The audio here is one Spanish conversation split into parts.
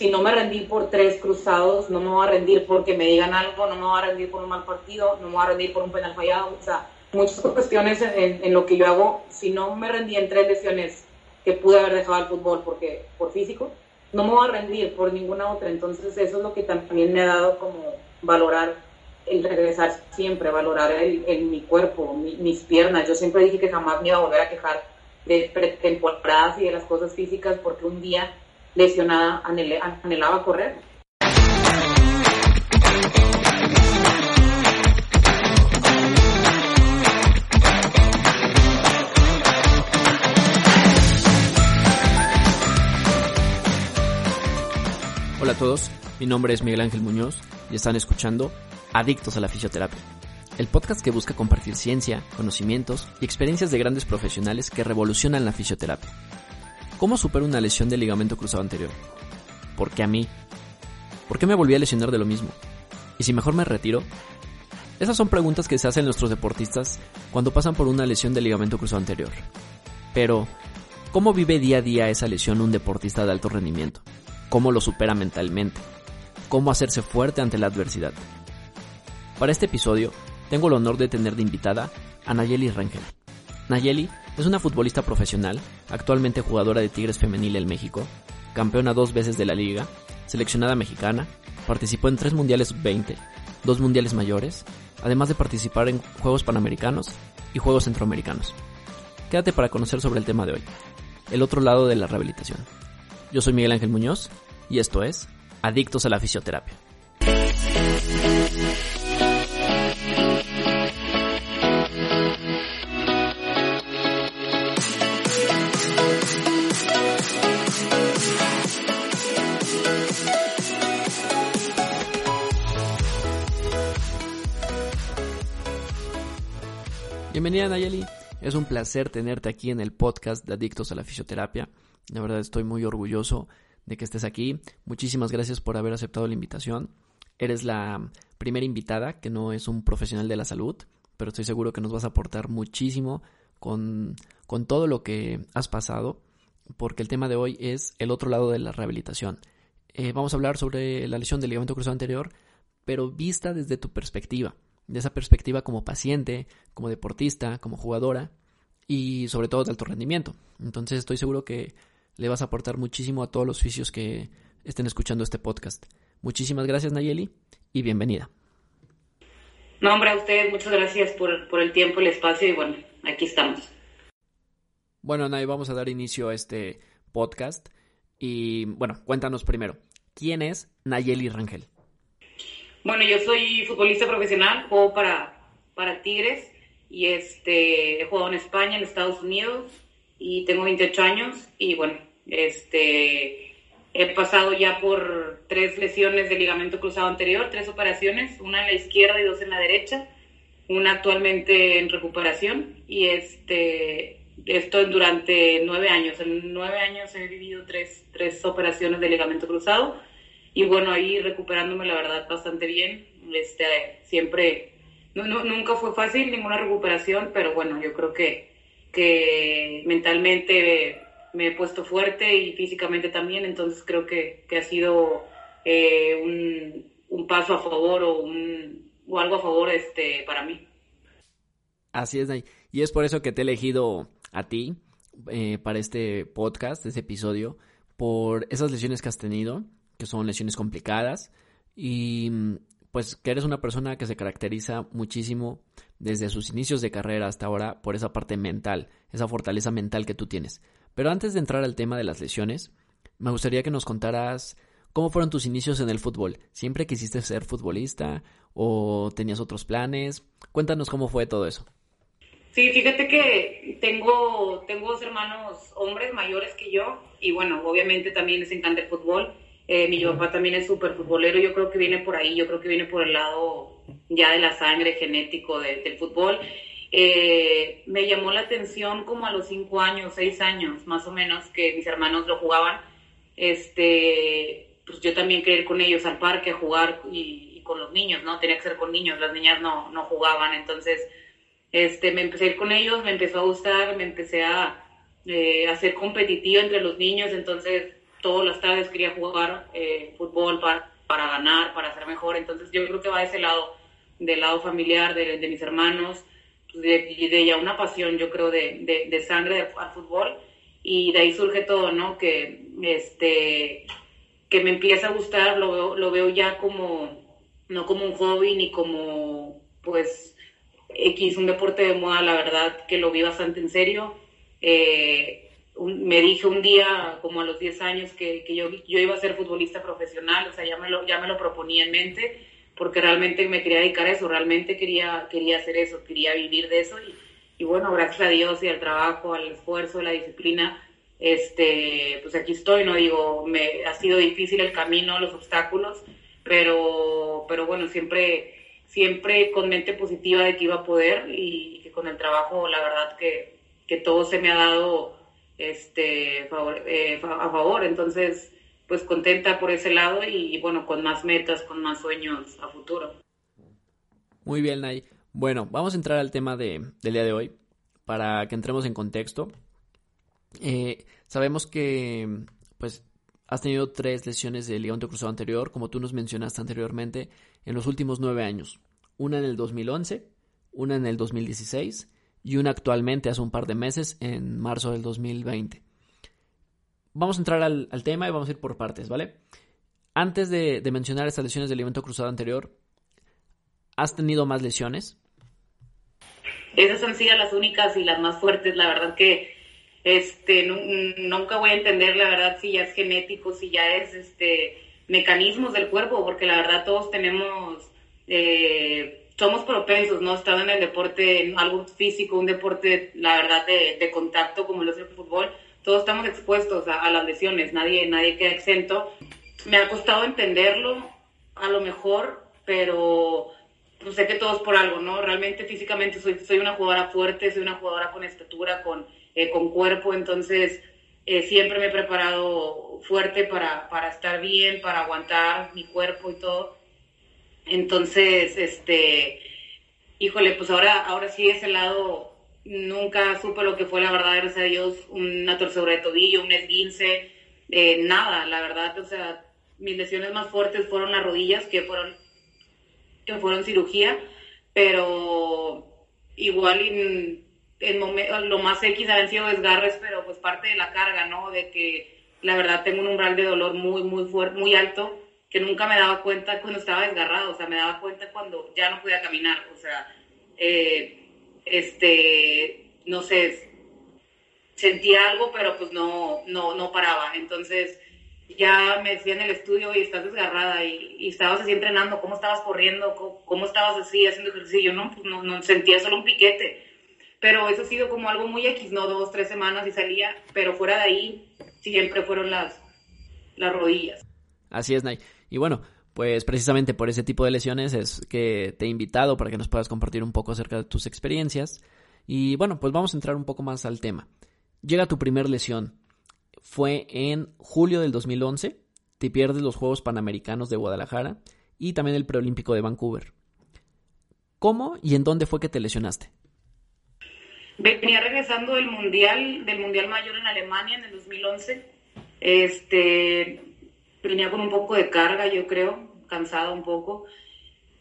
si no me rendí por tres cruzados, no me voy a rendir porque me digan algo, no me voy a rendir por un mal partido, no me voy a rendir por un penal fallado. O sea, muchas cuestiones en, lo que yo hago, si no me rendí en tres lesiones que pude haber dejado el fútbol porque por físico, no me voy a rendir por ninguna otra. Entonces eso es lo que también me ha dado como valorar el regresar siempre, valorar el, mi cuerpo, mis piernas. Yo siempre dije que jamás me iba a volver a quejar de pretemporadas y de las cosas físicas porque un día lesionada anhelaba correr. Hola a todos, mi nombre es Miguel Ángel Muñoz y están escuchando Adictos a la Fisioterapia, el podcast que busca compartir ciencia, conocimientos y experiencias de grandes profesionales que revolucionan la fisioterapia. ¿Cómo supero una lesión de ligamento cruzado anterior? ¿Por qué a mí? ¿Por qué me volví a lesionar de lo mismo? ¿Y si mejor me retiro? Esas son preguntas que se hacen nuestros deportistas cuando pasan por una lesión de ligamento cruzado anterior. Pero, ¿cómo vive día a día esa lesión un deportista de alto rendimiento? ¿Cómo lo supera mentalmente? ¿Cómo hacerse fuerte ante la adversidad? Para este episodio, tengo el honor de tener de invitada a Nayeli Rangel. Nayeli es una futbolista profesional, actualmente jugadora de Tigres Femenil en México, campeona dos veces de la liga, seleccionada mexicana, participó en tres mundiales 20, dos mundiales mayores, además de participar en Juegos Panamericanos y Juegos Centroamericanos. Quédate para conocer sobre el tema de hoy, el otro lado de la rehabilitación. Yo soy Miguel Ángel Muñoz y esto es Adictos a la Fisioterapia. Bienvenida Nayeli, es un placer tenerte aquí en el podcast de Adictos a la Fisioterapia. La verdad estoy muy orgulloso de que estés aquí. Muchísimas gracias por haber aceptado la invitación. Eres la primera invitada que no es un profesional de la salud, pero estoy seguro que nos vas a aportar muchísimo con, con todo lo que has pasado, porque el tema de hoy es el otro lado de la rehabilitación. Eh, vamos a hablar sobre la lesión del ligamento cruzado anterior, pero vista desde tu perspectiva de esa perspectiva como paciente, como deportista, como jugadora y sobre todo de alto rendimiento. Entonces estoy seguro que le vas a aportar muchísimo a todos los fisios que estén escuchando este podcast. Muchísimas gracias Nayeli y bienvenida. No, hombre, a ustedes muchas gracias por, por el tiempo, el espacio y bueno, aquí estamos. Bueno, Nay, vamos a dar inicio a este podcast y bueno, cuéntanos primero, ¿quién es Nayeli Rangel? Bueno, yo soy futbolista profesional, juego para, para Tigres y este, he jugado en España, en Estados Unidos y tengo 28 años y bueno, este, he pasado ya por tres lesiones de ligamento cruzado anterior, tres operaciones, una en la izquierda y dos en la derecha, una actualmente en recuperación y este, esto durante nueve años. En nueve años he vivido tres, tres operaciones de ligamento cruzado y bueno, ahí recuperándome la verdad bastante bien. Este, siempre, no, nunca fue fácil ninguna recuperación, pero bueno, yo creo que, que mentalmente me he puesto fuerte y físicamente también, entonces creo que, que ha sido eh, un, un, paso a favor o, un, o algo a favor este, para mí. Así es, Y es por eso que te he elegido a ti eh, para este podcast, este episodio, por esas lesiones que has tenido que son lesiones complicadas y pues que eres una persona que se caracteriza muchísimo desde sus inicios de carrera hasta ahora por esa parte mental, esa fortaleza mental que tú tienes. Pero antes de entrar al tema de las lesiones, me gustaría que nos contaras cómo fueron tus inicios en el fútbol. ¿Siempre quisiste ser futbolista o tenías otros planes? Cuéntanos cómo fue todo eso. Sí, fíjate que tengo, tengo dos hermanos hombres mayores que yo y bueno, obviamente también les encanta el fútbol eh, mi papá también es súper futbolero, yo creo que viene por ahí, yo creo que viene por el lado ya de la sangre genético del fútbol. Eh, me llamó la atención como a los cinco años, seis años más o menos, que mis hermanos lo jugaban. Este, pues yo también quería ir con ellos al parque a jugar y, con los niños, ¿no? Tenía que ser con niños, las niñas no, no jugaban, entonces este, me empecé a ir con ellos, me empezó a gustar, me empecé a, eh, a ser competitiva entre los niños, entonces todas las tardes quería jugar eh, fútbol para, para ganar, para ser mejor. Entonces yo creo que va de ese lado, del lado familiar, de, mis hermanos, pues, de, de, ya una pasión, yo creo, de, de, sangre al fútbol. Y de ahí surge todo, ¿no? Que, este, que me empieza a gustar, lo veo, lo veo ya como, no como un hobby ni como, pues, X, un deporte de moda, la verdad que lo vi bastante en serio. Eh, me dije un día, como a los 10 años, que, que, yo, yo iba a ser futbolista profesional, o sea, ya me lo, ya me lo proponía en mente, porque realmente me quería dedicar a eso, realmente quería, quería hacer eso, quería vivir de eso. Y, bueno, gracias a Dios y al trabajo, al esfuerzo, a la disciplina, este, pues aquí estoy, no digo, me ha sido difícil el camino, los obstáculos, pero, pero bueno, siempre, siempre con mente positiva de que iba a poder y que con el trabajo, la verdad que, que todo se me ha dado este, eh, a favor. Entonces, pues contenta por ese lado y, bueno, con más metas, con más sueños a futuro. Muy bien, Nay. Bueno, vamos a entrar al tema de, del día de hoy para que entremos en contexto. Eh, sabemos que, pues, has tenido tres lesiones de ligamento cruzado anterior, como tú nos mencionaste anteriormente, en los últimos nueve años. Una en el 2011, una en el 2016 y una actualmente hace un par de meses, en marzo del 2020. Vamos a entrar al, tema y vamos a ir por partes, ¿vale? Antes de, mencionar estas lesiones del ligamento cruzado anterior, ¿has tenido más lesiones? Esas han sido las únicas y las más fuertes, la verdad que este nunca voy a entender la verdad si ya es genético, si ya es este mecanismos del cuerpo, porque la verdad todos tenemos eh, somos propensos, ¿no? Estado en el deporte, algo físico, un deporte, la verdad, de, contacto como lo es el fútbol, todos estamos expuestos a, las lesiones, nadie, nadie queda exento. Me ha costado entenderlo, a lo mejor, pero pues, sé que todo es por algo, ¿no? Realmente físicamente soy, soy una jugadora fuerte, soy una jugadora con estatura, con, eh, con cuerpo, entonces eh, siempre me he preparado fuerte para, para estar bien, para aguantar mi cuerpo y todo entonces, este, híjole, pues ahora, ahora sí ese lado nunca supe lo que fue la verdad, gracias a Dios, una torcedura de tobillo, un esguince, eh, nada, la verdad, o sea, mis lesiones más fuertes fueron las rodillas, que fueron, que fueron cirugía, pero igual en, lo más X han sido desgarres, pero pues parte de la carga, ¿no? De que la verdad tengo un umbral de dolor muy, muy fuerte, muy alto, que nunca me daba cuenta cuando estaba desgarrado, o sea, me daba cuenta cuando ya no podía caminar, o sea, eh, este, no sé, sentía algo, pero pues no, no, no paraba. Entonces ya me decía en el estudio, y estás desgarrada, y, estabas así entrenando, ¿cómo estabas corriendo? ¿Cómo, estabas así haciendo ejercicio? No, pues no, no sentía solo un piquete. Pero eso ha sido como algo muy X, ¿no? Dos, tres semanas y salía, pero fuera de ahí siempre fueron las, las rodillas. Así es, Nay. Y bueno, pues precisamente por ese tipo de lesiones es que te he invitado para que nos puedas compartir un poco acerca de tus experiencias. Y bueno, pues vamos a entrar un poco más al tema. Llega tu primer lesión. Fue en julio del 2011. Te pierdes los Juegos Panamericanos de Guadalajara y también el Preolímpico de Vancouver. ¿Cómo y en dónde fue que te lesionaste? Venía regresando del Mundial, del Mundial Mayor en Alemania en el 2011. Este, venía con un poco de carga, yo creo, cansada un poco.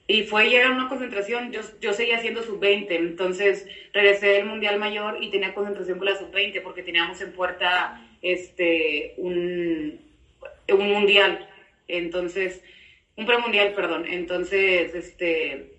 Y fue llegar a una concentración, yo, yo seguía haciendo sub-20, entonces regresé del Mundial Mayor y tenía concentración con la sub-20 porque teníamos en puerta este, un, un Mundial, entonces, un premundial, perdón. Entonces, este,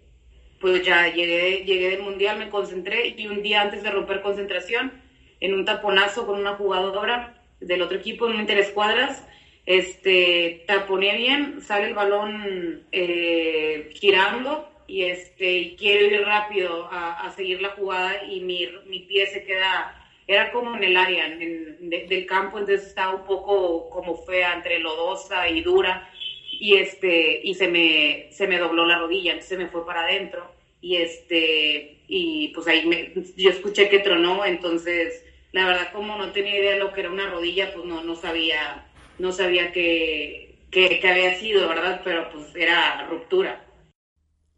pues ya llegué, llegué del Mundial, me concentré y un día antes de romper concentración, en un taponazo con una jugadora del otro equipo en un interescuadras, este, taponé bien, sale el balón eh, girando y este, quiero ir rápido a, seguir la jugada y mi, mi, pie se queda, era como en el área del campo, entonces estaba un poco como fea, entre lodosa y dura y este, y se me, se me dobló la rodilla, entonces se me fue para adentro y este, y pues ahí me, yo escuché que tronó, entonces la verdad como no tenía idea de lo que era una rodilla, pues no, no sabía no sabía que, había sido, ¿verdad? Pero pues era ruptura.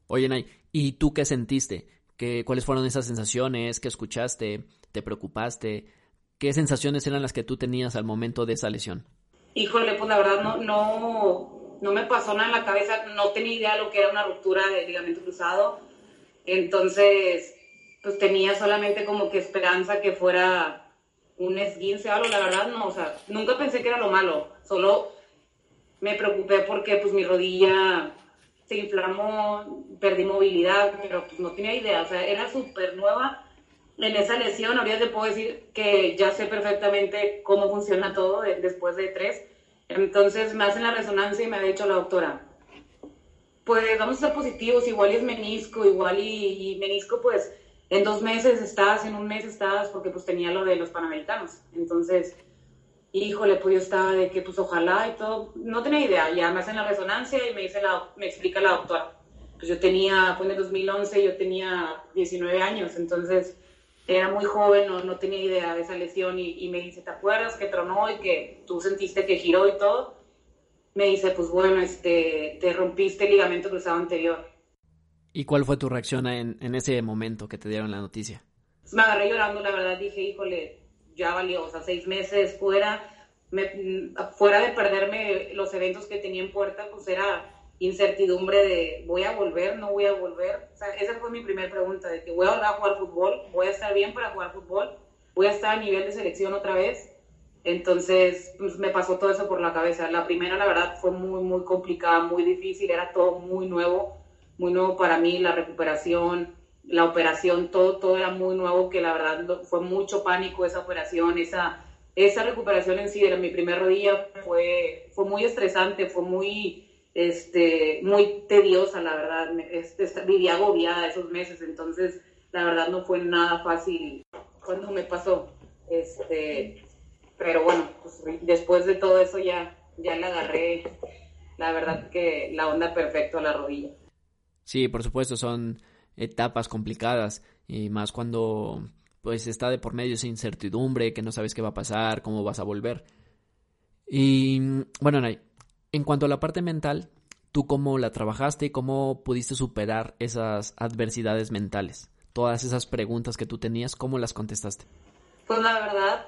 Oye, Nay, ¿y tú qué sentiste? ¿Qué, ¿Cuáles fueron esas sensaciones? ¿Qué escuchaste? ¿Te preocupaste? ¿Qué sensaciones eran las que tú tenías al momento de esa lesión? Híjole, pues la verdad no, no, no me pasó nada en la cabeza, no tenía idea de lo que era una ruptura de ligamento cruzado, entonces pues tenía solamente como que esperanza que fuera un esguince o algo, la verdad no, o sea, nunca pensé que era lo malo, solo me preocupé porque pues mi rodilla se inflamó, perdí movilidad, pero pues no tenía idea, o sea, era súper nueva en esa lesión, ahorita te puedo decir que ya sé perfectamente cómo funciona todo después de tres, entonces me hacen la resonancia y me ha dicho la doctora, pues vamos a ser positivos, igual es menisco, igual y, y menisco pues en dos meses estás, en un mes estás, porque pues tenía lo de los panamericanos, entonces híjole, pues yo estaba de que pues ojalá y todo, no tenía idea, ya me hacen la resonancia y me dice la, me explica la doctora. Pues yo tenía, fue en el 2011, yo tenía 19 años, entonces era muy joven, no, no tenía idea de esa lesión y, y, me dice, ¿te acuerdas que tronó y que tú sentiste que giró y todo? Me dice, pues bueno, este, te rompiste el ligamento cruzado anterior. ¿Y cuál fue tu reacción en, en ese momento que te dieron la noticia? Me agarré llorando, la verdad, dije, híjole, ya valió, o sea, seis meses fuera, fuera de perderme los eventos que tenía en puerta, pues era incertidumbre de voy a volver, no voy a volver. O sea, esa fue mi primera pregunta, de que voy a volver a jugar fútbol, voy a estar bien para jugar fútbol, voy a estar a nivel de selección otra vez. Entonces, pues me pasó todo eso por la cabeza. La primera, la verdad, fue muy, muy complicada, muy difícil, era todo muy nuevo, muy nuevo para mí, la recuperación, la operación, todo, todo era muy nuevo, que la verdad fue mucho pánico esa operación, esa, esa recuperación en sí de mi primera rodilla fue, fue muy estresante, fue muy, este, muy tediosa, la verdad, este, vivía agobiada esos meses, entonces la verdad no fue nada fácil cuando me pasó, este, pero bueno, pues, después de todo eso ya, ya le agarré, la verdad que la onda perfecta a la rodilla. Sí, por supuesto, son etapas complicadas y más cuando pues está de por medio esa incertidumbre, que no sabes qué va a pasar, cómo vas a volver. Y bueno, Nay, en cuanto a la parte mental, ¿tú cómo la trabajaste y cómo pudiste superar esas adversidades mentales? Todas esas preguntas que tú tenías, ¿cómo las contestaste? Pues la verdad,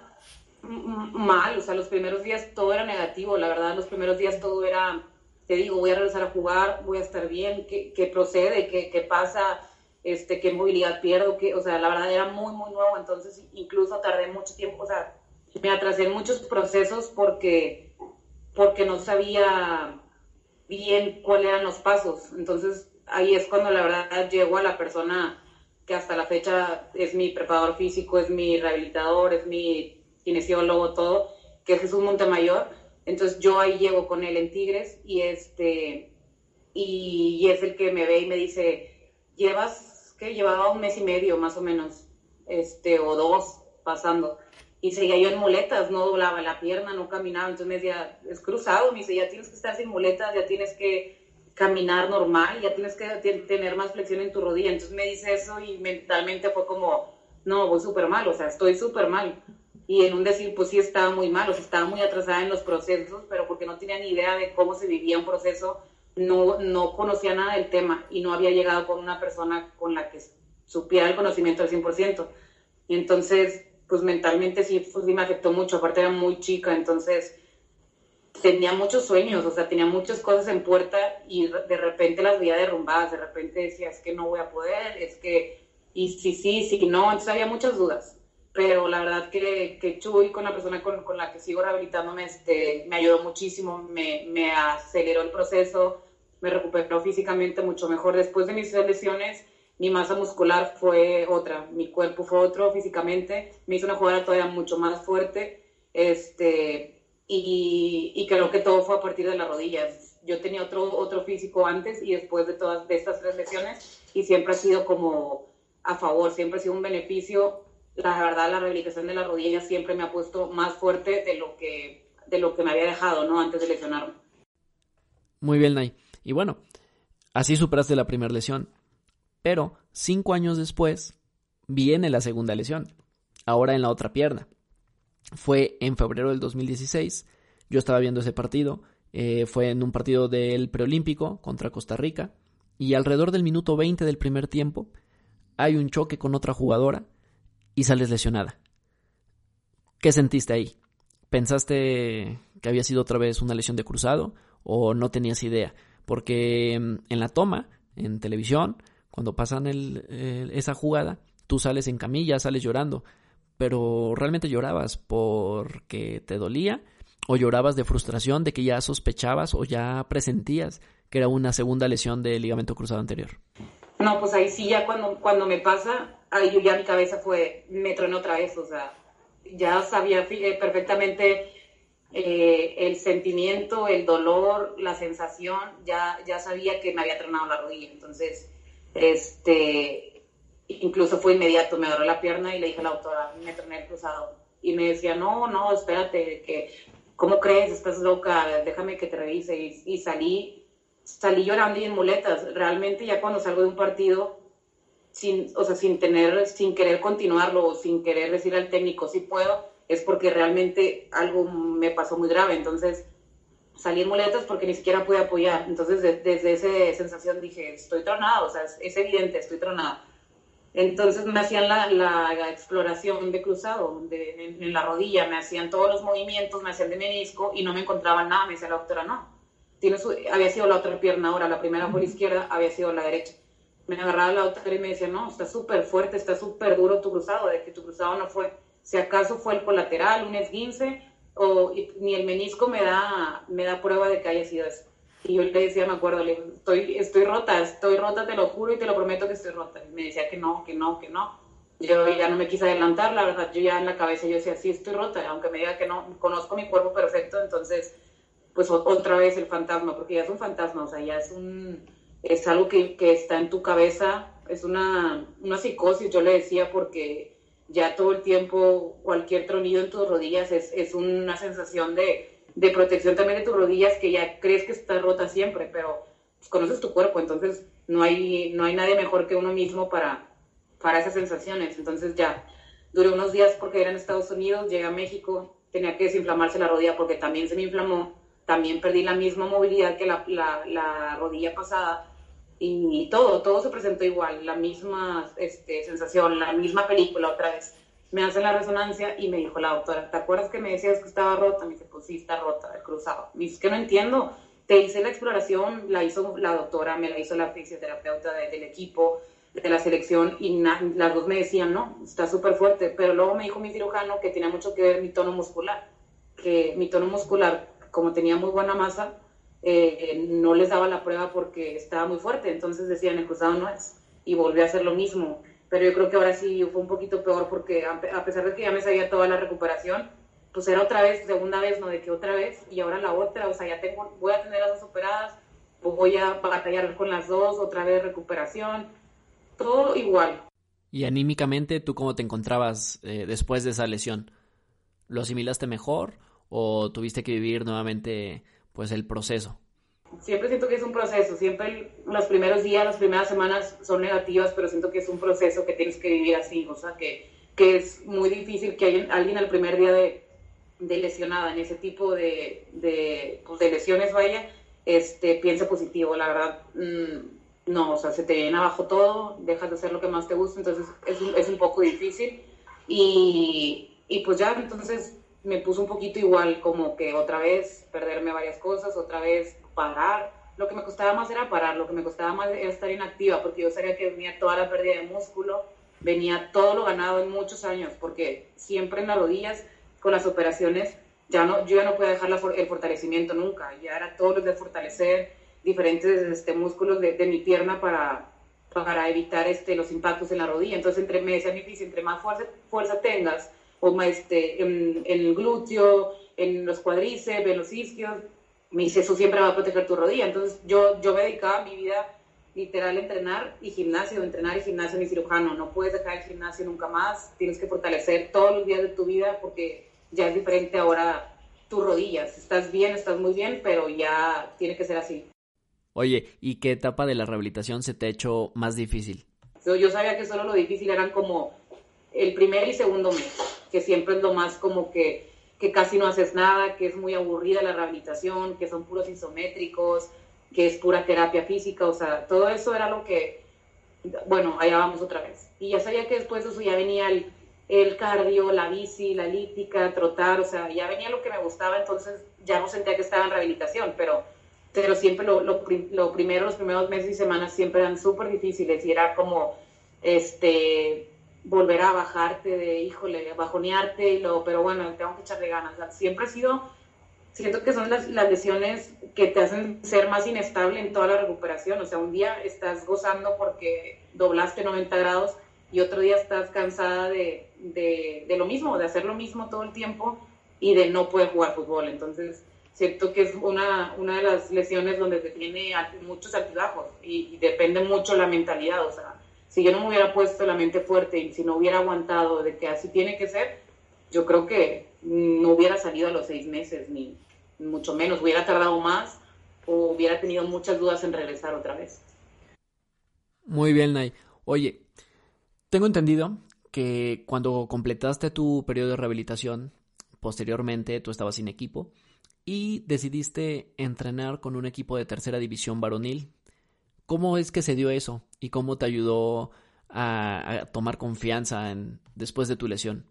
mal, o sea, los primeros días todo era negativo, la verdad, los primeros días todo era, te digo, voy a regresar a jugar, voy a estar bien, ¿qué, qué procede? ¿Qué, ¿Qué pasa? este, qué movilidad pierdo, que, o sea, la verdad era muy, muy nuevo, entonces incluso tardé mucho tiempo, o sea, me atrasé en muchos procesos porque, porque no sabía bien cuáles eran los pasos, entonces ahí es cuando la verdad llego a la persona que hasta la fecha es mi preparador físico, es mi rehabilitador, es mi kinesiólogo, todo, que es Jesús Montemayor, entonces yo ahí llego con él en Tigres y este, y, y es el que me ve y me dice, llevas que llevaba un mes y medio más o menos, este, o dos pasando. Y seguía yo en muletas, no doblaba la pierna, no caminaba. Entonces me decía, es cruzado. Me dice, ya tienes que estar sin muletas, ya tienes que caminar normal, ya tienes que tener más flexión en tu rodilla. Entonces me dice eso y mentalmente fue como, no, voy súper mal, o sea, estoy súper mal. Y en un decir, pues sí estaba muy mal, o sea, estaba muy atrasada en los procesos, pero porque no tenía ni idea de cómo se vivía un proceso no, no conocía nada del tema y no había llegado con una persona con la que supiera el conocimiento al 100%. Y entonces, pues mentalmente sí, pues, sí me afectó mucho, aparte era muy chica, entonces tenía muchos sueños, o sea, tenía muchas cosas en puerta y de repente las veía derrumbadas, de repente decía, es que no voy a poder, es que, y sí, sí, sí, no, entonces había muchas dudas. Pero la verdad que, que Chuy, con la persona con, con la que sigo rehabilitándome, este, me ayudó muchísimo, me, me aceleró el proceso, me recuperó físicamente mucho mejor. Después de mis lesiones, mi masa muscular fue otra, mi cuerpo fue otro físicamente, me hizo una jugada todavía mucho más fuerte, este, y, y, creo que todo fue a partir de las rodillas. Yo tenía otro, otro físico antes y después de todas de estas tres lesiones, y siempre ha sido como a favor, siempre ha sido un beneficio. La verdad, la rehabilitación de las rodillas siempre me ha puesto más fuerte de lo que, de lo que me había dejado, ¿no? Antes de lesionarme. Muy bien, Nay. Y bueno, así superaste la primera lesión. Pero cinco años después viene la segunda lesión, ahora en la otra pierna. Fue en febrero del 2016, yo estaba viendo ese partido, eh, fue en un partido del preolímpico contra Costa Rica, y alrededor del minuto 20 del primer tiempo hay un choque con otra jugadora y sales lesionada. ¿Qué sentiste ahí? ¿pensaste que había sido otra vez una lesión de cruzado o no tenías idea? Porque mm, en la toma, en televisión, cuando pasan esa jugada, tú sales en camilla, sales llorando, pero realmente llorabas porque te dolía o llorabas de frustración de que ya sospechabas o ya presentías que era una segunda lesión del ligamento cruzado anterior. No, pues ahí sí, ya cuando, cuando me pasa, ahí ya mi cabeza fue, me tronó otra vez, o sea, ya sabía eh, perfectamente eh, el sentimiento, el dolor, la sensación, ya, ya sabía que me había tronado la rodilla, entonces, este, incluso fue inmediato, me agarró la pierna y le dije a la doctora, me troné el cruzado, y me decía, no, no, espérate, que, ¿cómo crees? Estás loca, déjame que te revise, y, y salí salí llorando y en muletas. Realmente ya cuando salgo de un partido, sin, o sea, sin tener, sin querer continuarlo o sin querer decir al técnico si puedo, es porque realmente algo me pasó muy grave. Entonces salí en muletas porque ni siquiera pude apoyar. Entonces desde esa sensación dije, estoy tronado, o sea, es, evidente, estoy tronada. Entonces me hacían la, la exploración de cruzado de, en, en, la rodilla, me hacían todos los movimientos, me hacían de menisco y no me encontraban nada. Me decía la doctora, no, había sido la otra pierna ahora, la primera por izquierda, había sido la derecha. Me agarraba la otra y me decía, no, está súper fuerte, está súper duro tu cruzado, de que tu cruzado no fue, si acaso fue el colateral, un esguince, o ni el menisco me da, me da prueba de que haya sido eso. Y yo le decía, me acuerdo, le estoy, estoy rota, estoy rota, te lo juro y te lo prometo que estoy rota. Y me decía que no, que no, que no. Yo ya no me quise adelantar, la verdad, yo ya en la cabeza yo decía, sí, estoy rota, aunque me diga que no, conozco mi cuerpo perfecto, entonces pues otra vez el fantasma, porque ya es un fantasma, o sea, ya es un, es algo que, que está en tu cabeza, es una, una, psicosis, yo le decía, porque ya todo el tiempo cualquier tronido en tus rodillas es, es una sensación de, de, protección también de tus rodillas que ya crees que está rota siempre, pero pues, conoces tu cuerpo, entonces no hay, no hay nadie mejor que uno mismo para, para esas sensaciones, entonces ya duré unos días porque era en Estados Unidos, llegué a México, tenía que desinflamarse la rodilla porque también se me inflamó también perdí la misma movilidad que la, la, rodilla pasada y, todo, todo se presentó igual, la misma este, sensación, la misma película otra vez. Me hacen la resonancia y me dijo la doctora, ¿te acuerdas que me decías que estaba rota? Me dice, pues sí, está rota, el cruzado. Me dice, que no entiendo, te hice la exploración, la hizo la doctora, me la hizo la fisioterapeuta del equipo, de la selección, y las dos me decían, no, está súper fuerte, pero luego me dijo mi cirujano que tenía mucho que ver mi tono muscular, que mi tono muscular como tenía muy buena masa, eh, no les daba la prueba porque estaba muy fuerte, entonces decían, el cruzado no es, y volví a hacer lo mismo. Pero yo creo que ahora sí fue un poquito peor porque a pesar de que ya me sabía toda la recuperación, pues era otra vez, segunda vez, no de que otra vez, y ahora la otra, o sea, ya tengo, voy a tener las dos operadas, voy a batallar con las dos, otra vez recuperación, todo igual. Y anímicamente, ¿tú cómo te encontrabas eh, después de esa lesión? ¿Lo asimilaste mejor o tuviste que vivir nuevamente pues el proceso? Siempre siento que es un proceso, siempre los primeros días, las primeras semanas son negativas, pero siento que es un proceso que tienes que vivir así, o sea, que, que es muy difícil que alguien, alguien al primer día de, de lesionada en ese tipo de, de, pues de, lesiones, vaya, este, piense positivo, la verdad, mm, no, o sea, se te viene abajo todo, dejas de hacer lo que más te gusta, entonces es, es un poco difícil y, y pues ya, entonces me puso un poquito igual, como que otra vez perderme varias cosas, otra vez parar. Lo que me costaba más era parar, lo que me costaba más era estar inactiva, porque yo sabía que venía toda la pérdida de músculo, venía todo lo ganado en muchos años, porque siempre en las rodillas, con las operaciones, ya no, yo ya no podía dejar el fortalecimiento nunca, ya era todo lo de fortalecer diferentes este, músculos de, mi pierna para, para evitar este, los impactos en la rodilla. Entonces, entre, me decía difícil, entre más fuerza, fuerza tengas, o este, en, el glúteo, en los cuadríceps, en los isquios. Me dice, eso siempre va a proteger tu rodilla. Entonces yo, yo me dedicaba mi vida literal a entrenar y gimnasio, entrenar y gimnasio mi cirujano. No puedes dejar el gimnasio nunca más, tienes que fortalecer todos los días de tu vida porque ya es diferente ahora tus rodillas. Estás bien, estás muy bien, pero ya tiene que ser así. Oye, ¿y qué etapa de la rehabilitación se te ha hecho más difícil? Yo sabía que solo lo difícil eran como el primer y segundo mes, que siempre es lo más como que, que casi no haces nada, que es muy aburrida la rehabilitación, que son puros isométricos, que es pura terapia física, o sea, todo eso era lo que, bueno, allá vamos otra vez. Y ya sabía que después de eso ya venía el, el cardio, la bici, la elíptica, trotar, o sea, ya venía lo que me gustaba, entonces ya no sentía que estaba en rehabilitación, pero, pero siempre lo, lo, lo primero, los primeros meses y semanas siempre eran súper difíciles y era como, este, volver a bajarte de, híjole, bajonearte, y lo, pero bueno, tengo que echarle ganas. siempre ha sido, siento que son las, las, lesiones que te hacen ser más inestable en toda la recuperación. O sea, un día estás gozando porque doblaste 90 grados y otro día estás cansada de, de, de lo mismo, de hacer lo mismo todo el tiempo y de no poder jugar fútbol. Entonces, siento que es una, una de las lesiones donde se tiene muchos altibajos y, y depende mucho la mentalidad. O sea, si yo no me hubiera puesto la mente fuerte y si no hubiera aguantado de que así tiene que ser, yo creo que no hubiera salido a los seis meses, ni mucho menos, hubiera tardado más o hubiera tenido muchas dudas en regresar otra vez. Muy bien, Nay. Oye, tengo entendido que cuando completaste tu periodo de rehabilitación, posteriormente tú estabas sin equipo y decidiste entrenar con un equipo de tercera división varonil ¿Cómo es que se dio eso y cómo te ayudó a, tomar confianza en, después de tu lesión?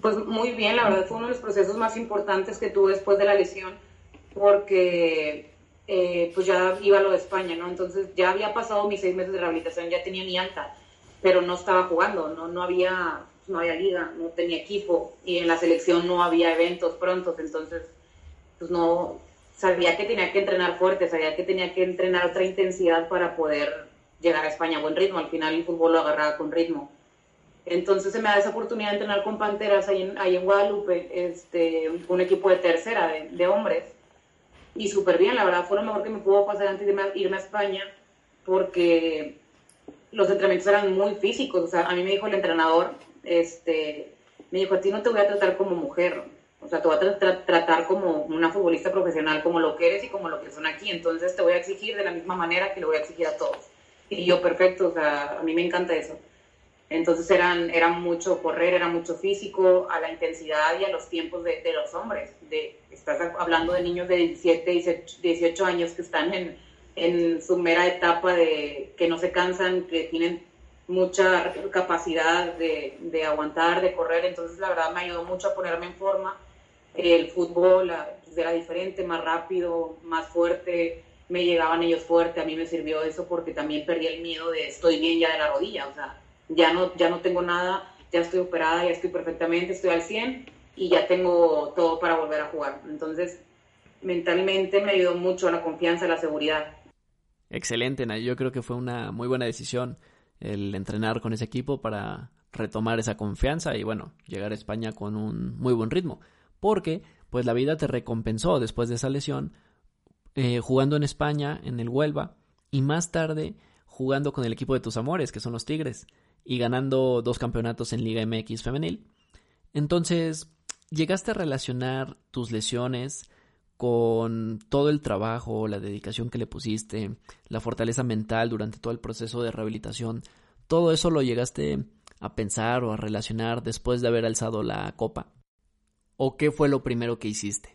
Pues muy bien, la verdad fue uno de los procesos más importantes que tuve después de la lesión porque eh, pues ya iba a lo de España, ¿no? Entonces ya había pasado mis seis meses de rehabilitación, ya tenía mi alta, pero no estaba jugando, no, no, había, no había liga, no tenía equipo y en la selección no había eventos prontos, entonces pues no, sabía que tenía que entrenar fuerte, sabía que tenía que entrenar otra intensidad para poder llegar a España a buen ritmo. Al final el fútbol lo agarraba con ritmo. Entonces se me da esa oportunidad de entrenar con Panteras ahí en, ahí Guadalupe, este, un equipo de tercera, de, de hombres. Y súper bien, la verdad fue lo mejor que me pudo pasar antes de irme a España, porque los entrenamientos eran muy físicos. O sea, a mí me dijo el entrenador, este, me dijo, a ti no te voy a tratar como mujer, o sea, te voy a tratar como una futbolista profesional, como lo que eres y como lo que son aquí. Entonces te voy a exigir de la misma manera que lo voy a exigir a todos. Y yo, perfecto, o sea, a mí me encanta eso. Entonces eran, era mucho correr, era mucho físico, a la intensidad y a los tiempos de, de los hombres. De, estás hablando de niños de 17, 18 años que están en, en su mera etapa de que no se cansan, que tienen mucha capacidad de, de, aguantar, de correr, entonces la verdad me ayudó mucho a ponerme en forma el fútbol pues, era diferente, más rápido, más fuerte, me llegaban ellos fuerte, a mí me sirvió eso porque también perdí el miedo de estoy bien ya de la rodilla, o sea, ya no, ya no tengo nada, ya estoy operada, ya estoy perfectamente, estoy al 100 y ya tengo todo para volver a jugar. Entonces, mentalmente me ayudó mucho la confianza, la seguridad. Excelente, Nay. Yo creo que fue una muy buena decisión el entrenar con ese equipo para retomar esa confianza y bueno, llegar a España con un muy buen ritmo porque pues la vida te recompensó después de esa lesión eh, jugando en España, en el Huelva, y más tarde jugando con el equipo de tus amores, que son los Tigres, y ganando dos campeonatos en Liga MX femenil. Entonces, llegaste a relacionar tus lesiones con todo el trabajo, la dedicación que le pusiste, la fortaleza mental durante todo el proceso de rehabilitación, todo eso lo llegaste a pensar o a relacionar después de haber alzado la copa o qué fue lo primero que hiciste?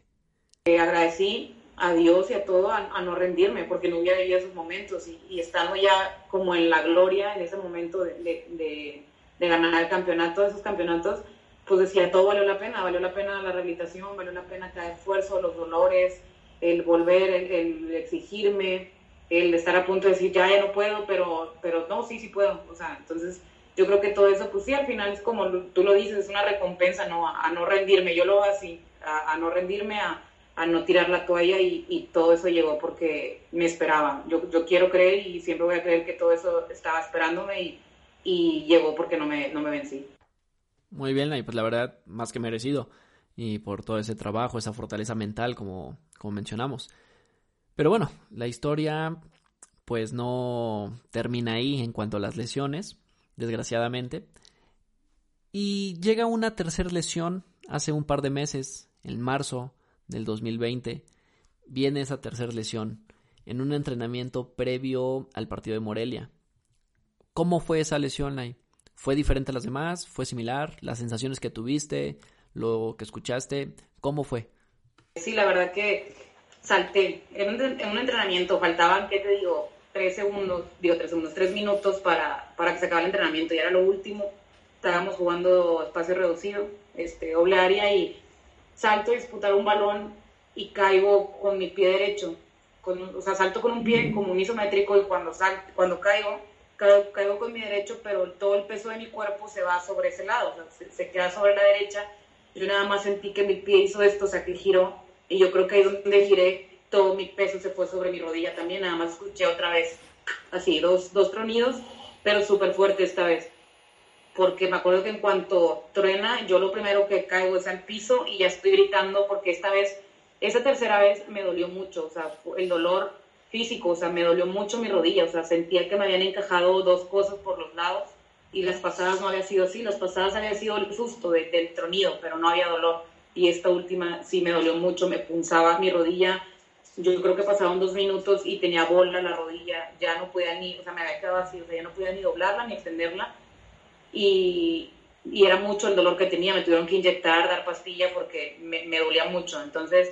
Eh, agradecí a Dios y a todo a, no rendirme porque no hubiera vivido esos momentos y, y, estando ya como en la gloria en ese momento de, de, de, ganar el campeonato, esos campeonatos, pues decía, todo valió la pena, valió la pena la rehabilitación, valió la pena cada esfuerzo, los dolores, el volver, el, el, exigirme, el estar a punto de decir, ya, ya no puedo, pero, pero no, sí, sí puedo. O sea, entonces yo creo que todo eso, pues sí, al final es como tú lo dices, es una recompensa, ¿no? A, no rendirme, yo lo hago así, a, no rendirme, a, no tirar la toalla y, todo eso llegó porque me esperaba. Yo, quiero creer y siempre voy a creer que todo eso estaba esperándome y, y llegó porque no me, no me vencí. Muy bien, y pues la verdad, más que merecido. Y por todo ese trabajo, esa fortaleza mental, como, como mencionamos. Pero bueno, la historia pues no termina ahí en cuanto a las lesiones desgraciadamente. Y llega una tercera lesión hace un par de meses, en marzo del 2020. Viene esa tercera lesión en un entrenamiento previo al partido de Morelia. ¿Cómo fue esa lesión ahí? ¿Fue diferente a las demás? ¿Fue similar? ¿Las sensaciones que tuviste? ¿Lo que escuchaste? ¿Cómo fue? Sí, la verdad que salté. En un entrenamiento faltaban, ¿qué te digo? Tres segundos, digo tres segundos, tres minutos para, para que se acabe el entrenamiento y era lo último. estábamos jugando espacio reducido, este, doble área y salto a disputar un balón y caigo con mi pie derecho. Con, o sea, salto con un pie como un isométrico y cuando, sal, cuando caigo, caigo, con mi derecho, pero todo el peso de mi cuerpo se va sobre ese lado, o sea, se, queda sobre la derecha. Yo nada más sentí que mi pie hizo esto, o sea, que giró. Y yo creo que ahí donde giré, todo mi peso se fue sobre mi rodilla también. Nada más escuché otra vez, así, dos, dos tronidos, pero súper fuerte esta vez porque me acuerdo que en cuanto truena, yo lo primero que caigo es al piso y ya estoy gritando porque esta vez, esa tercera vez me dolió mucho, o sea, el dolor físico, o sea, me dolió mucho mi rodilla, o sea, sentía que me habían encajado dos cosas por los lados y las pasadas no había sido así, las pasadas había sido el susto del tronido, pero no había dolor y esta última sí me dolió mucho, me punzaba mi rodilla, yo creo que pasaban dos minutos y tenía bola la rodilla, ya no podía ni, o sea, me había quedado así, o sea, ya no podía ni doblarla ni extenderla y, era mucho el dolor que tenía, me tuvieron que inyectar, dar pastilla porque me, dolía mucho. Entonces,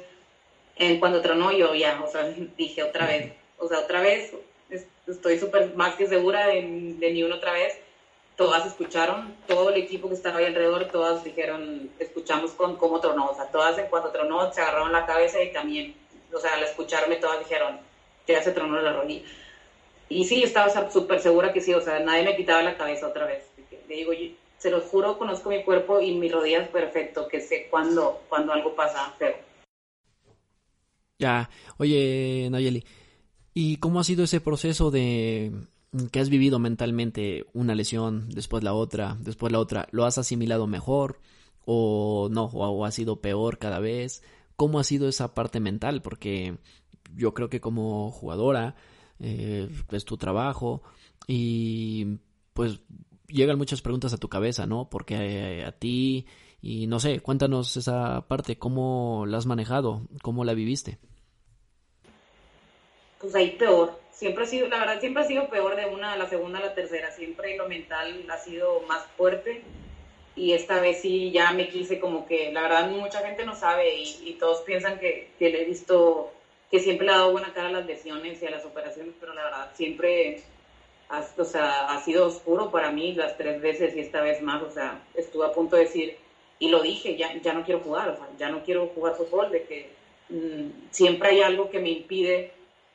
en, cuando tronó yo ya, o sea, dije otra vez, o sea, otra vez, estoy súper más que segura de, ni una otra vez. Todas escucharon, todo el equipo que estaba ahí alrededor, todas dijeron, escuchamos con cómo tronó, o sea, todas en cuanto tronó se agarraron la cabeza y también, o sea, al escucharme todas dijeron, ya se tronó la rodilla. Y sí, estaba súper segura que sí, o sea, nadie me quitaba la cabeza otra vez digo, se los juro, conozco mi cuerpo y mi rodillas perfecto, que sé cuando, cuando algo pasa feo. Ya, oye, Nayeli, ¿y cómo ha sido ese proceso de que has vivido mentalmente una lesión, después la otra, después la otra? ¿Lo has asimilado mejor o no? ¿O ha sido peor cada vez? ¿Cómo ha sido esa parte mental? Porque yo creo que como jugadora eh, es tu trabajo y pues llegan muchas preguntas a tu cabeza, ¿no? Porque eh, a ti y no sé, cuéntanos esa parte, cómo la has manejado, cómo la viviste. Pues ahí peor, siempre ha sido, la verdad siempre ha sido peor de una la segunda a la tercera, siempre lo mental ha sido más fuerte y esta vez sí ya me quise como que, la verdad mucha gente no sabe y, todos piensan que, le he visto, que siempre le ha dado buena cara a las lesiones y a las operaciones, pero la verdad siempre o sea, ha sido oscuro para mí las tres veces y esta vez más, o sea, estuve a punto de decir, y lo dije, ya, ya no quiero jugar, o sea, ya no quiero jugar fútbol, de que mm, siempre hay algo que me impide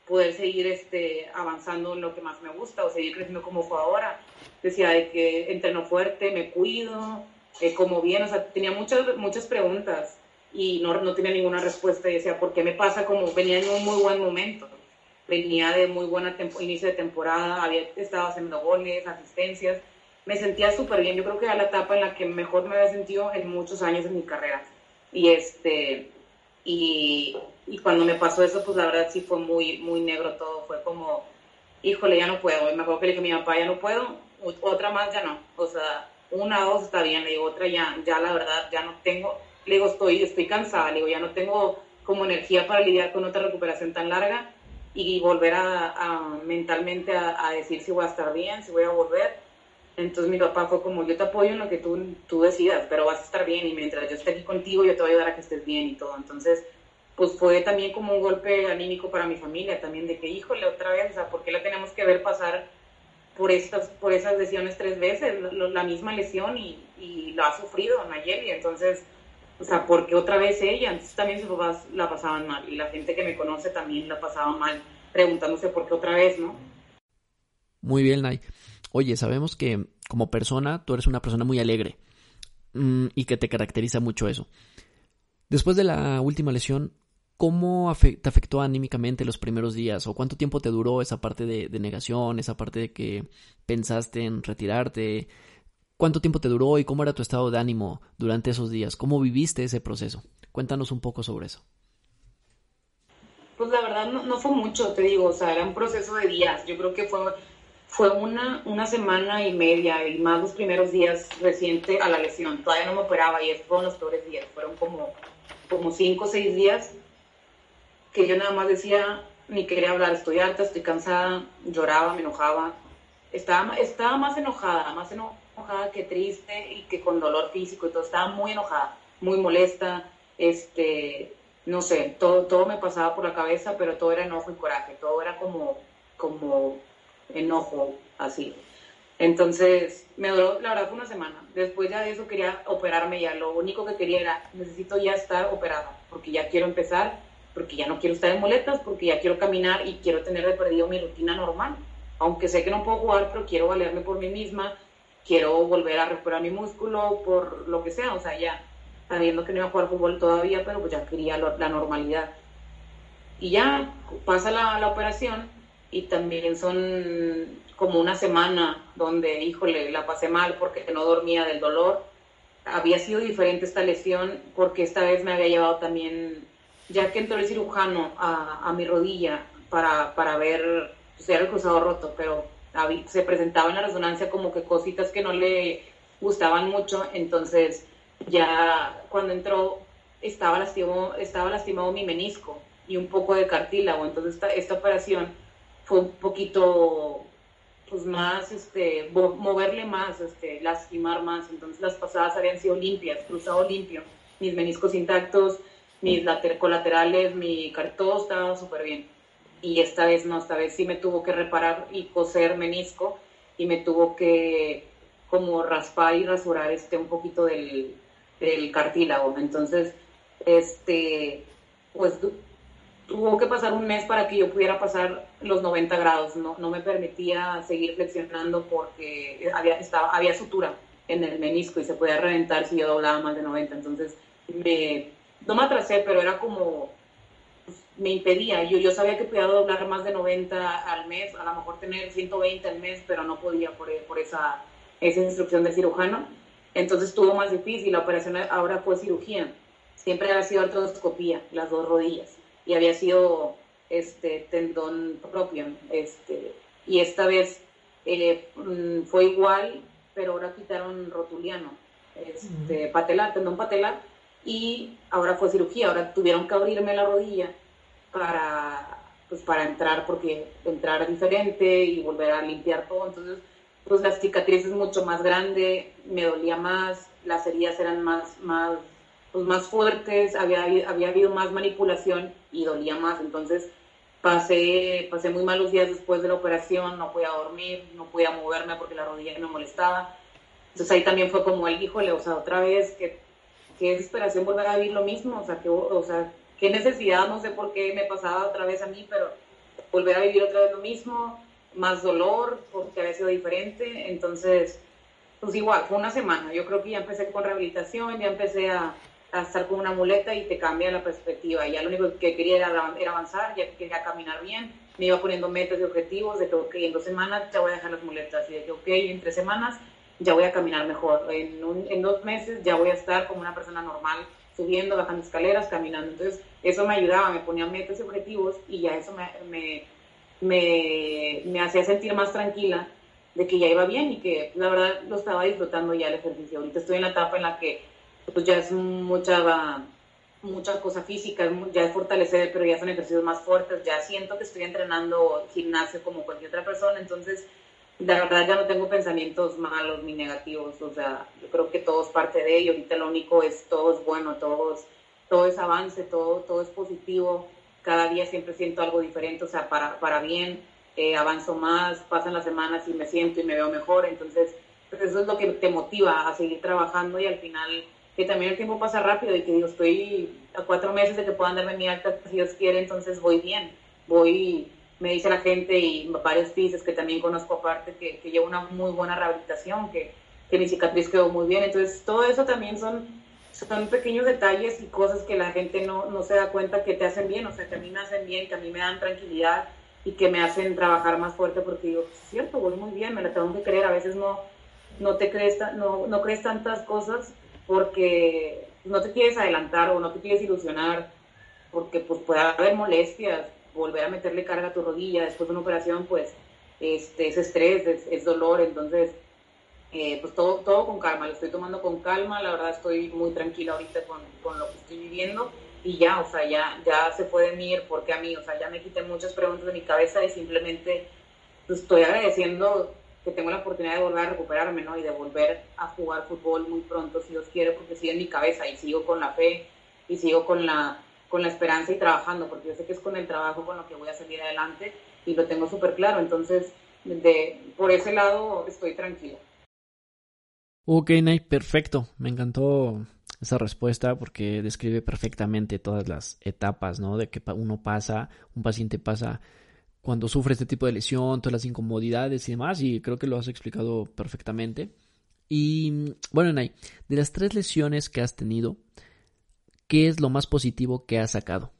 poder seguir este, avanzando en lo que más me gusta o seguir creciendo como jugadora. Decía de que entreno fuerte, me cuido, eh, como bien, o sea, tenía muchas, muchas preguntas y no, no tenía ninguna respuesta y decía, ¿por qué me pasa como venía en un muy buen momento? venía de muy buena inicio de temporada, había estado haciendo goles, asistencias, me sentía súper bien, yo creo que era la etapa en la que mejor me había sentido en muchos años de mi carrera. Y este, y, y cuando me pasó eso, pues la verdad sí fue muy, muy negro todo, fue como, híjole, ya no puedo, y me acuerdo que le dije a mi papá, ya no puedo, otra más ya no, o sea, una dos está bien, le digo, otra ya, ya la verdad, ya no tengo, le digo, estoy, estoy cansada, le digo, ya no tengo como energía para lidiar con otra recuperación tan larga, y volver a, mentalmente a, decir si voy a estar bien, si voy a volver. Entonces mi papá fue como, yo te apoyo en lo que tú, tú decidas, pero vas a estar bien y mientras yo esté aquí contigo yo te voy a ayudar a que estés bien y todo. Entonces, pues fue también como un golpe anímico para mi familia también de que, híjole, otra vez, o sea, ¿por qué la tenemos que ver pasar por, estas, por esas lesiones tres veces? La, misma lesión y, y lo ha sufrido Nayeli, entonces o sea, porque otra vez ella, entonces también sus papás la pasaban mal y la gente que me conoce también la pasaba mal, preguntándose por qué otra vez, ¿no? Muy bien, Nay. Oye, sabemos que como persona tú eres una persona muy alegre mm, y que te caracteriza mucho eso. Después de la última lesión, ¿cómo te afectó anímicamente los primeros días? ¿O cuánto tiempo te duró esa parte de, de negación, esa parte de que pensaste en retirarte? ¿Cuánto tiempo te duró y cómo era tu estado de ánimo durante esos días? ¿Cómo viviste ese proceso? Cuéntanos un poco sobre eso. Pues la verdad no, fue mucho, te digo, o sea, era un proceso de días. Yo creo que fue, fue una, una semana y media y más los primeros días reciente a la lesión. Todavía no me operaba y estos fueron los peores días. Fueron como, como cinco o seis días que yo nada más decía, ni quería hablar, estoy harta, estoy cansada, lloraba, me enojaba. Estaba, estaba más enojada, más enojada que triste y que con dolor físico y todo. Estaba muy enojada, muy molesta, este, no sé, todo, todo me pasaba por la cabeza, pero todo era enojo y coraje, todo era como, como enojo, así. Entonces, me duró, la verdad, fue una semana. Después ya de eso quería operarme ya. Lo único que quería era, necesito ya estar operada, porque ya quiero empezar, porque ya no quiero estar en muletas, porque ya quiero caminar y quiero tener de perdido mi rutina normal. Aunque sé que no puedo jugar, pero quiero valerme por mí misma, quiero volver a recuperar mi músculo, por lo que sea. O sea, ya, sabiendo que no iba a jugar fútbol todavía, pero pues ya quería la normalidad. Y ya pasa la, la operación y también son como una semana donde, híjole, la pasé mal porque no dormía del dolor. Había sido diferente esta lesión porque esta vez me había llevado también, ya que entró el cirujano a, a mi rodilla para, para ver, pues era el cruzado roto, pero se presentaba en la resonancia como que cositas que no le gustaban mucho, entonces ya cuando entró estaba lastimado, estaba lastimado mi menisco y un poco de cartílago, entonces esta, esta operación fue un poquito pues más, este, moverle más, este, lastimar más. Entonces las pasadas habían sido limpias, cruzado limpio, mis meniscos intactos, mis colaterales, mi todo estaba súper bien. Y esta vez no, esta vez sí me tuvo que reparar y coser menisco y me tuvo que como raspar y rasurar este un poquito del, del cartílago. Entonces, este, pues tuvo que pasar un mes para que yo pudiera pasar los 90 grados, no, no me permitía seguir flexionando porque había, estaba, había sutura en el menisco y se podía reventar si yo doblaba más de 90, entonces me, no me atrasé, pero era como, pues, me impedía, yo, yo sabía que podía doblar más de 90 al mes, a lo mejor tener 120 al mes, pero no podía por, por esa, esa instrucción del cirujano, entonces estuvo más difícil, la operación ahora fue cirugía, siempre ha sido artroscopía, las dos rodillas y había sido este tendón propio. Este, y esta vez eh, mm, fue igual, pero ahora quitaron rotuliano, este, patelar, tendón patelar, y ahora fue cirugía, ahora tuvieron que abrirme la rodilla para, pues, para entrar, porque entrar diferente y volver a limpiar todo, entonces pues la cicatriz es mucho más grande, me dolía más, las heridas eran más, más pues, más fuertes, había, había habido más manipulación y dolía más. Entonces pasé, pasé muy malos días después de la operación, no podía dormir, no podía moverme porque la rodilla me molestaba. Entonces ahí también fue como el, híjole, o sea, otra vez, qué, qué desesperación volver a vivir lo mismo, o sea, que, o sea, qué necesidad, no sé por qué me pasaba otra vez a mí, pero volver a vivir otra vez lo mismo, más dolor, porque había sido diferente, entonces, pues igual, fue una semana, yo creo que ya empecé con rehabilitación, ya empecé a, a estar con una muleta y te cambia la perspectiva. Ya lo único que quería era, era avanzar, ya quería caminar bien, me iba poniendo metas y objetivos de que, ok, en dos semanas ya voy a dejar las muletas y de que, ok, en tres semanas ya voy a caminar mejor, en, en dos meses ya voy a estar como una persona normal, subiendo, bajando escaleras, caminando. Entonces, eso me ayudaba, me ponía metas y objetivos y ya eso me, me, me, me hacía sentir más tranquila de que ya iba bien y que la verdad lo estaba disfrutando ya el ejercicio. Ahorita estoy en la etapa en la que pues ya es mucha, mucha cosa física, ya es fortalecer, pero ya son ejercicios más fuertes, ya siento que estoy entrenando gimnasio como cualquier otra persona, entonces la verdad ya no tengo pensamientos malos ni negativos, o sea, yo creo que todo es parte de ello, ahorita lo único es todo es bueno, todo es, todo es avance, todo, todo es positivo, cada día siempre siento algo diferente, o sea, para, para bien, eh, avanzo más, pasan las semanas y me siento y me veo mejor, entonces pues eso es lo que te motiva a seguir trabajando y al final que también el tiempo pasa rápido y que digo, estoy a cuatro meses de que puedan darme mi alta, si Dios quiere, entonces voy bien, voy, me dice la gente y varios pisos que también conozco aparte, que, que llevo una muy buena rehabilitación, que, que mi cicatriz quedó muy bien, entonces todo eso también son, son pequeños detalles y cosas que la gente no, no se da cuenta que te hacen bien, o sea, que a mí me hacen bien, que a mí me dan tranquilidad y que me hacen trabajar más fuerte porque digo, cierto, voy muy bien, me la tengo que creer, a veces no, no te crees, no, no crees tantas cosas porque no te quieres adelantar o no te quieres ilusionar, porque pues puede haber molestias, volver a meterle carga a tu rodilla después de una operación, pues este, es estrés, es, dolor, entonces eh, pues todo, todo con calma, lo estoy tomando con calma, la verdad estoy muy tranquila ahorita con, con, lo que estoy viviendo y ya, o sea, ya, ya se puede ir porque a mí, o sea, ya me quité muchas preguntas de mi cabeza y simplemente pues, estoy agradeciendo que tengo la oportunidad de volver a recuperarme, ¿no? Y de volver a jugar fútbol muy pronto, si Dios quiere, porque sigue en mi cabeza y sigo con la fe y sigo con la, con la esperanza y trabajando, porque yo sé que es con el trabajo con lo que voy a salir adelante y lo tengo súper claro. Entonces, de, por ese lado estoy tranquila. Ok, Nay, perfecto. Me encantó esa respuesta porque describe perfectamente todas las etapas, ¿no? De que uno pasa, un paciente pasa cuando sufre este tipo de lesión, todas las incomodidades y demás, y creo que lo has explicado perfectamente. Y bueno, Nay, de las tres lesiones que has tenido, ¿qué es lo más positivo que has sacado?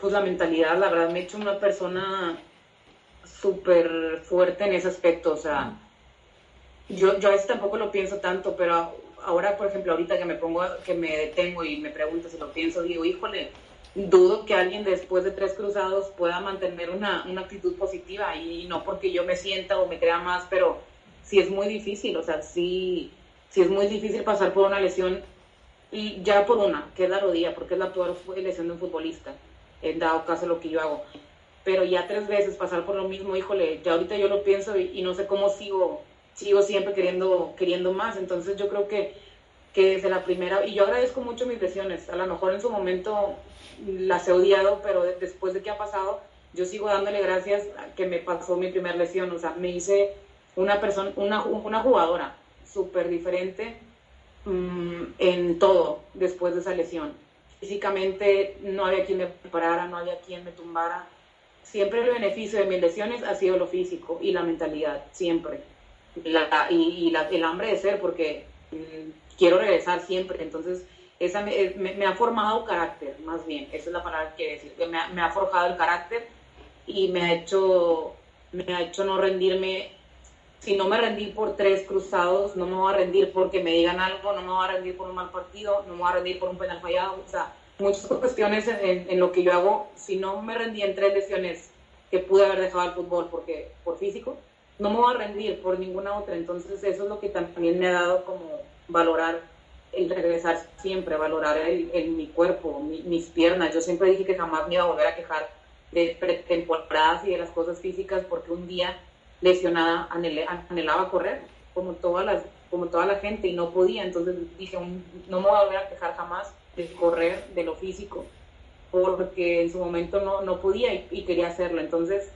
Pues la mentalidad, la verdad, me he hecho una persona súper fuerte en ese aspecto, o sea, yo, yo a veces tampoco lo pienso tanto, pero ahora, por ejemplo, ahorita que me pongo, que me detengo y me pregunto si lo pienso, digo, híjole, dudo que alguien después de tres cruzados pueda mantener una, una actitud positiva y no porque yo me sienta o me crea más, pero sí es muy difícil, o sea, sí, sí es muy difícil pasar por una lesión y ya por una, que es la rodilla, porque es la peor lesión de un futbolista, en dado caso lo que yo hago. Pero ya tres veces pasar por lo mismo, híjole, ya ahorita yo lo pienso y no sé cómo sigo sigo siempre queriendo, queriendo más. Entonces yo creo que, que desde la primera, y yo agradezco mucho mis lesiones, a lo mejor en su momento las he odiado, pero después de que ha pasado, yo sigo dándole gracias a que me pasó mi primera lesión. O sea, me hice una persona, una, una jugadora súper diferente mm, en todo después de esa lesión. Físicamente no había quien me preparara, no había quien me tumbara. Siempre el beneficio de mis lesiones ha sido lo físico y la mentalidad, siempre y, el hambre de ser, porque mm, quiero regresar siempre. Entonces, esa me, ha formado carácter, más bien, esa es la palabra que decir, me ha, me ha forjado el carácter y me ha hecho, me ha hecho no rendirme. Si no me rendí por tres cruzados, no me voy a rendir porque me digan algo, no me voy a rendir por un mal partido, no me voy a rendir por un penal fallado. O sea, muchas cuestiones en, en lo que yo hago. Si no me rendí en tres lesiones que pude haber dejado el fútbol porque por físico, no me voy a rendir por ninguna otra. Entonces eso es lo que también me ha dado como valorar el regresar siempre, valorar el, mi cuerpo, mis piernas. Yo siempre dije que jamás me iba a volver a quejar de pretemporadas y de las cosas físicas porque un día lesionada anhelaba correr como todas las como toda la gente y no podía entonces dije no me voy a volver a quejar jamás de correr de lo físico porque en su momento no, no podía y, y quería hacerlo entonces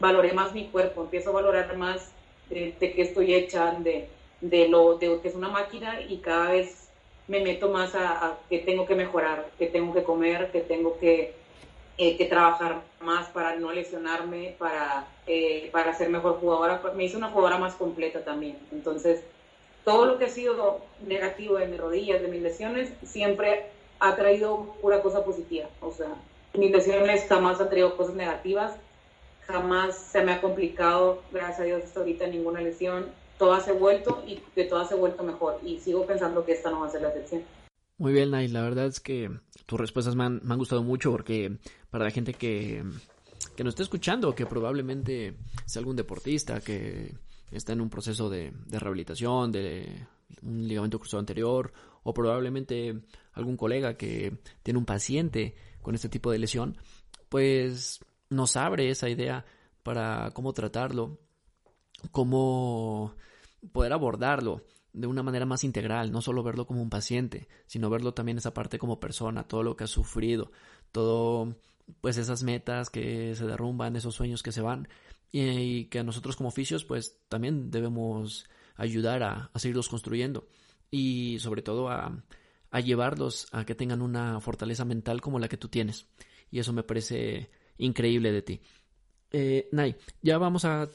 valoré más mi cuerpo, empiezo a valorar más de, qué estoy hecha, de, de, lo de que es una máquina y cada vez me meto más a, que tengo que mejorar, que tengo que comer, que tengo que, eh, que trabajar más para no lesionarme, para, eh, para ser mejor jugadora. Me hice una jugadora más completa también. Entonces, todo lo que ha sido negativo de mis rodillas, de mis lesiones, siempre ha traído pura cosa positiva. O sea, mis lesiones jamás han traído cosas negativas jamás se me ha complicado, gracias a Dios, hasta ahorita ninguna lesión. Todas he vuelto y de todas he vuelto mejor. Y sigo pensando que esta no va a ser la excepción. Muy bien, Nay. La verdad es que tus respuestas me han, gustado mucho porque para la gente que, que nos está escuchando, que probablemente sea algún deportista que está en un proceso de rehabilitación, de un ligamento cruzado anterior, o probablemente algún colega que tiene un paciente con este tipo de lesión, pues nos abre esa idea para cómo tratarlo, cómo poder abordarlo de una manera más integral, no solo verlo como un paciente, sino verlo también esa parte como persona, todo lo que ha sufrido, todo pues esas metas que se derrumban, esos sueños que se van y, que a nosotros como oficios pues también debemos ayudar a, a seguirlos construyendo y sobre todo a, a llevarlos a que tengan una fortaleza mental como la que tú tienes y eso me parece increíble de ti. Eh, Nay, ya vamos a,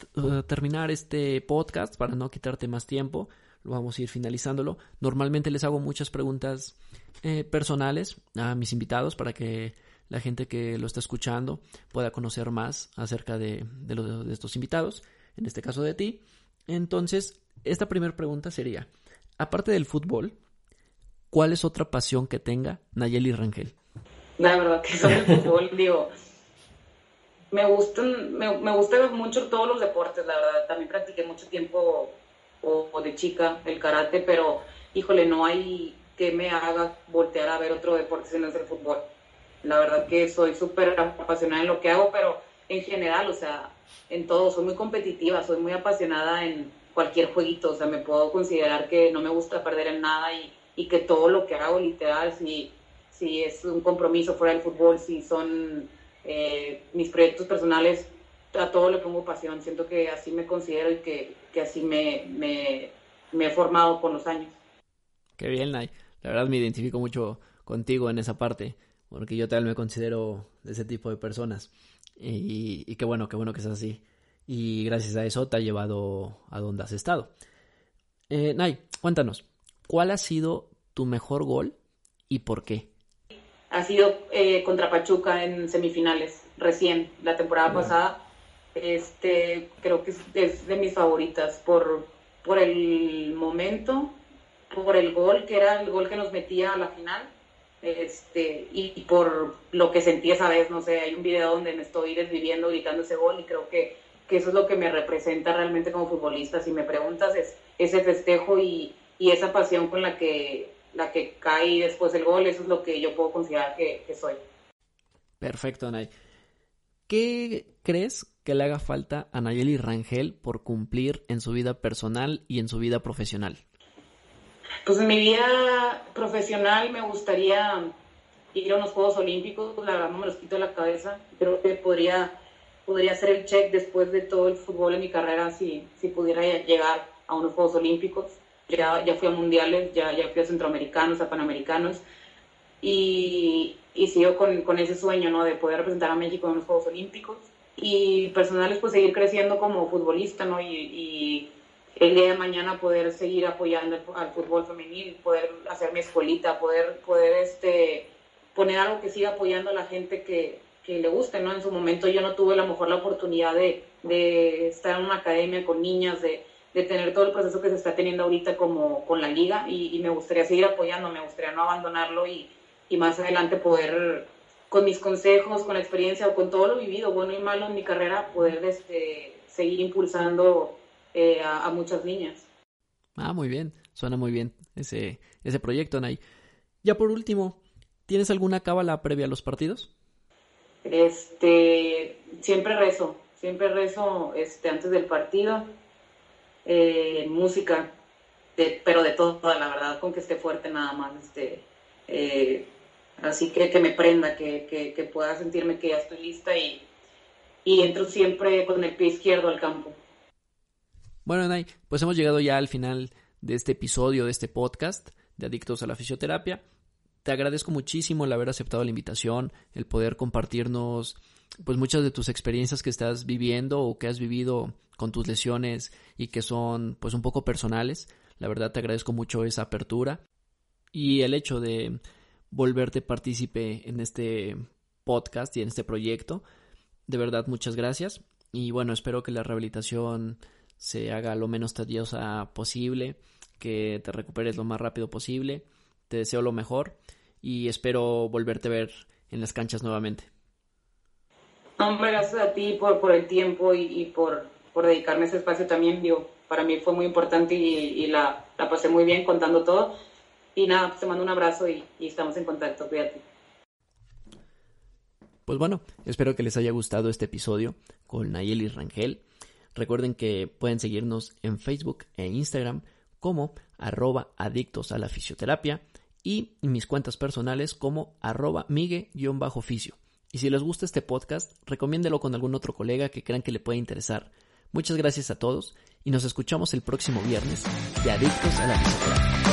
terminar este podcast para no quitarte más tiempo. Lo vamos a ir finalizándolo. Normalmente les hago muchas preguntas eh, personales a mis invitados para que la gente que lo está escuchando pueda conocer más acerca de, de estos invitados, en este caso de ti. Entonces, esta primera pregunta sería, aparte del fútbol, ¿cuál es otra pasión que tenga Nayeli Rangel? La verdad que sobre el fútbol, digo, me gustan, me, me gustan mucho todos los deportes, la verdad. También practiqué mucho tiempo o, de chica el karate, pero híjole, no hay que me haga voltear a ver otro deporte si no es el fútbol. La verdad que soy súper apasionada en lo que hago, pero en general, o sea, en todo, soy muy competitiva, soy muy apasionada en cualquier jueguito, o sea, me puedo considerar que no me gusta perder en nada y, y que todo lo que hago literal, si, si es un compromiso fuera del fútbol, si son eh, mis proyectos personales, a todo le pongo pasión. Siento que así me considero y que, que así me, me, he formado con los años. Qué bien, Nay. La verdad me identifico mucho contigo en esa parte, porque yo tal me considero de ese tipo de personas. Y, y qué bueno, qué bueno que es así. Y gracias a eso te ha llevado a donde has estado. Eh, Nay, cuéntanos, ¿cuál ha sido tu mejor gol y por qué? Ha sido eh, contra Pachuca en semifinales, recién, la temporada pasada. Este, creo que es, de mis favoritas por, por el momento, por el gol, que era el gol que nos metía a la final, este, y, por lo que sentí esa vez, no sé, hay un video donde me estoy desviviendo gritando ese gol y creo que, que eso es lo que me representa realmente como futbolista. Si me preguntas, es ese festejo y, y esa pasión con la que, la que cae después del gol, eso es lo que yo puedo considerar que, que soy. Perfecto, Nay. ¿Qué crees que le haga falta a Nayeli Rangel por cumplir en su vida personal y en su vida profesional? Pues en mi vida profesional me gustaría ir a unos Juegos Olímpicos, la verdad no me los quito de la cabeza, creo que podría, podría hacer el check después de todo el fútbol en mi carrera si, si pudiera llegar a unos Juegos Olímpicos. Ya, ya fui a mundiales, ya, ya fui a centroamericanos, a panamericanos, y, y sigo con, con, ese sueño, ¿no? De poder representar a México en los Juegos Olímpicos. Y personal es pues seguir creciendo como futbolista, ¿no? Y, el día de mañana poder seguir apoyando al fútbol femenil, poder hacer mi escuelita, poder, poder este, poner algo que siga apoyando a la gente que, que le guste, ¿no? En su momento yo no tuve a lo mejor la oportunidad de, de estar en una academia con niñas, de, de, tener todo el proceso que se está teniendo ahorita como con la liga y, y me gustaría seguir apoyando, me gustaría no abandonarlo y, y más adelante poder, con mis consejos, con la experiencia o con todo lo vivido, bueno y malo en mi carrera, poder este, seguir impulsando eh, a, muchas niñas. Ah, muy bien, suena muy bien ese, ese proyecto, Nay. Ya por último, ¿tienes alguna cábala previa a los partidos? Este, siempre rezo, siempre rezo este, antes del partido, eh, música, pero de todo, la verdad, con que esté fuerte nada más, este, eh, Así que que me prenda, que, que, pueda sentirme que ya estoy lista y, y entro siempre con el pie izquierdo al campo. Bueno, Nay, pues hemos llegado ya al final de este episodio, de este podcast de Adictos a la Fisioterapia. Te agradezco muchísimo el haber aceptado la invitación, el poder compartirnos pues muchas de tus experiencias que estás viviendo o que has vivido con tus lesiones y que son pues un poco personales. La verdad te agradezco mucho esa apertura y el hecho de volverte partícipe en este podcast y en este proyecto. De verdad, muchas gracias. Y bueno, espero que la rehabilitación se haga lo menos tediosa posible, que te recuperes lo más rápido posible. Te deseo lo mejor y espero volverte a ver en las canchas nuevamente. Hombre, gracias a ti por, por el tiempo y, por, por, dedicarme ese espacio también. Digo, para mí fue muy importante y, la, la pasé muy bien contando todo y nada, pues te mando un abrazo y, estamos en contacto. Cuídate. Pues bueno, espero que les haya gustado este episodio con Nayeli Rangel. Recuerden que pueden seguirnos en Facebook e Instagram como arroba adictos a la fisioterapia y mis cuentas personales como arroba migue-fisio. Y si les gusta este podcast, recomiéndelo con algún otro colega que crean que le pueda interesar. Muchas gracias a todos y nos escuchamos el próximo viernes de Adictos a la Fisioterapia.